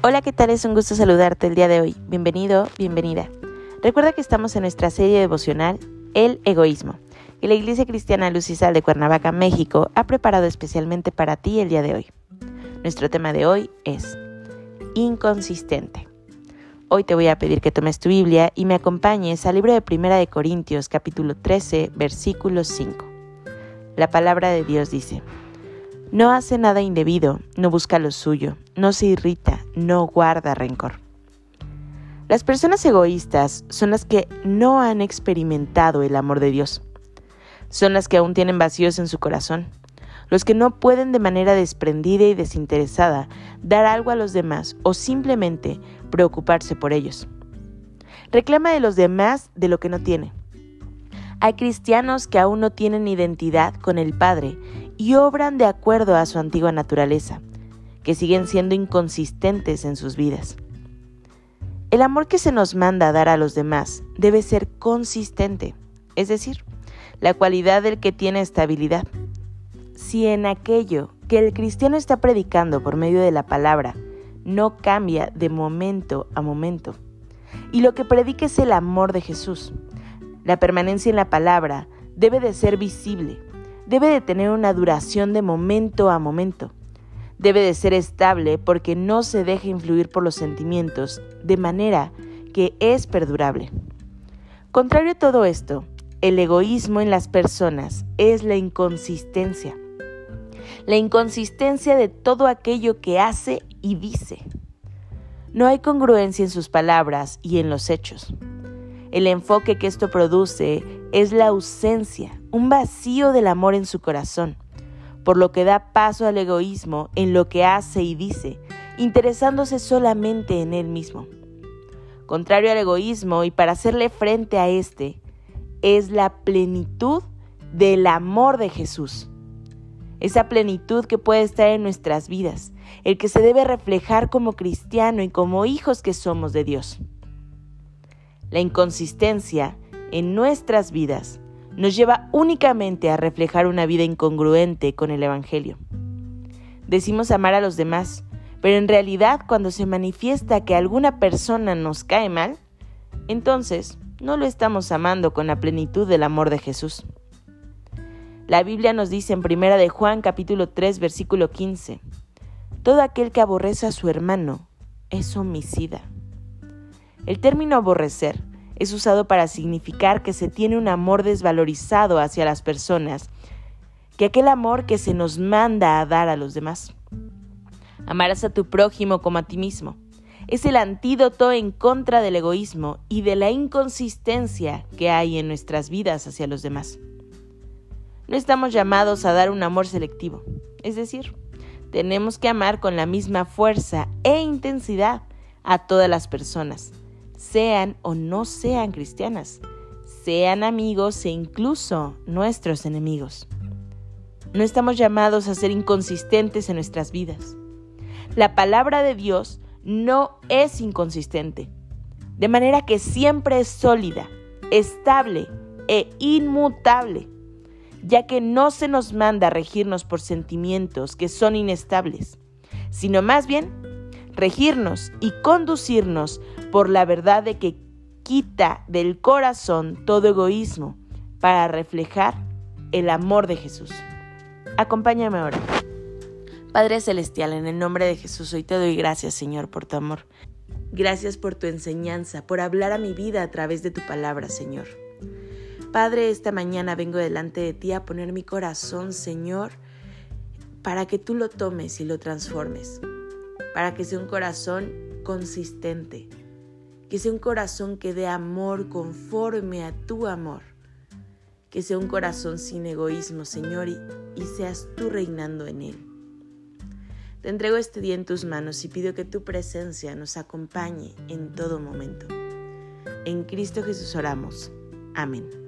Hola, ¿qué tal? Es un gusto saludarte el día de hoy. Bienvenido, bienvenida. Recuerda que estamos en nuestra serie devocional El egoísmo, que la Iglesia Cristiana Lucisal de Cuernavaca, México, ha preparado especialmente para ti el día de hoy. Nuestro tema de hoy es inconsistente. Hoy te voy a pedir que tomes tu Biblia y me acompañes al libro de Primera de Corintios, capítulo 13, versículo 5. La palabra de Dios dice: no hace nada indebido, no busca lo suyo, no se irrita, no guarda rencor. Las personas egoístas son las que no han experimentado el amor de Dios. Son las que aún tienen vacíos en su corazón. Los que no pueden de manera desprendida y desinteresada dar algo a los demás o simplemente preocuparse por ellos. Reclama de los demás de lo que no tiene. Hay cristianos que aún no tienen identidad con el Padre y obran de acuerdo a su antigua naturaleza, que siguen siendo inconsistentes en sus vidas. El amor que se nos manda a dar a los demás debe ser consistente, es decir, la cualidad del que tiene estabilidad. Si en aquello que el cristiano está predicando por medio de la palabra no cambia de momento a momento, y lo que predica es el amor de Jesús, la permanencia en la palabra debe de ser visible, debe de tener una duración de momento a momento. Debe de ser estable porque no se deja influir por los sentimientos, de manera que es perdurable. Contrario a todo esto, el egoísmo en las personas es la inconsistencia. La inconsistencia de todo aquello que hace y dice. No hay congruencia en sus palabras y en los hechos. El enfoque que esto produce es la ausencia, un vacío del amor en su corazón, por lo que da paso al egoísmo en lo que hace y dice, interesándose solamente en él mismo. Contrario al egoísmo y para hacerle frente a este, es la plenitud del amor de Jesús. Esa plenitud que puede estar en nuestras vidas, el que se debe reflejar como cristiano y como hijos que somos de Dios. La inconsistencia en nuestras vidas nos lleva únicamente a reflejar una vida incongruente con el Evangelio. Decimos amar a los demás, pero en realidad cuando se manifiesta que alguna persona nos cae mal, entonces no lo estamos amando con la plenitud del amor de Jesús. La Biblia nos dice en 1 de Juan capítulo 3 versículo 15, todo aquel que aborrece a su hermano es homicida. El término aborrecer es usado para significar que se tiene un amor desvalorizado hacia las personas, que aquel amor que se nos manda a dar a los demás. Amarás a tu prójimo como a ti mismo. Es el antídoto en contra del egoísmo y de la inconsistencia que hay en nuestras vidas hacia los demás. No estamos llamados a dar un amor selectivo, es decir, tenemos que amar con la misma fuerza e intensidad a todas las personas, sean o no sean cristianas, sean amigos e incluso nuestros enemigos. No estamos llamados a ser inconsistentes en nuestras vidas. La palabra de Dios no es inconsistente, de manera que siempre es sólida, estable e inmutable, ya que no se nos manda a regirnos por sentimientos que son inestables, sino más bien regirnos y conducirnos por la verdad de que quita del corazón todo egoísmo para reflejar el amor de Jesús. Acompáñame ahora. Padre Celestial, en el nombre de Jesús, hoy te doy gracias, Señor, por tu amor. Gracias por tu enseñanza, por hablar a mi vida a través de tu palabra, Señor. Padre, esta mañana vengo delante de ti a poner mi corazón, Señor, para que tú lo tomes y lo transformes para que sea un corazón consistente, que sea un corazón que dé amor conforme a tu amor, que sea un corazón sin egoísmo, Señor, y, y seas tú reinando en él. Te entrego este día en tus manos y pido que tu presencia nos acompañe en todo momento. En Cristo Jesús oramos. Amén.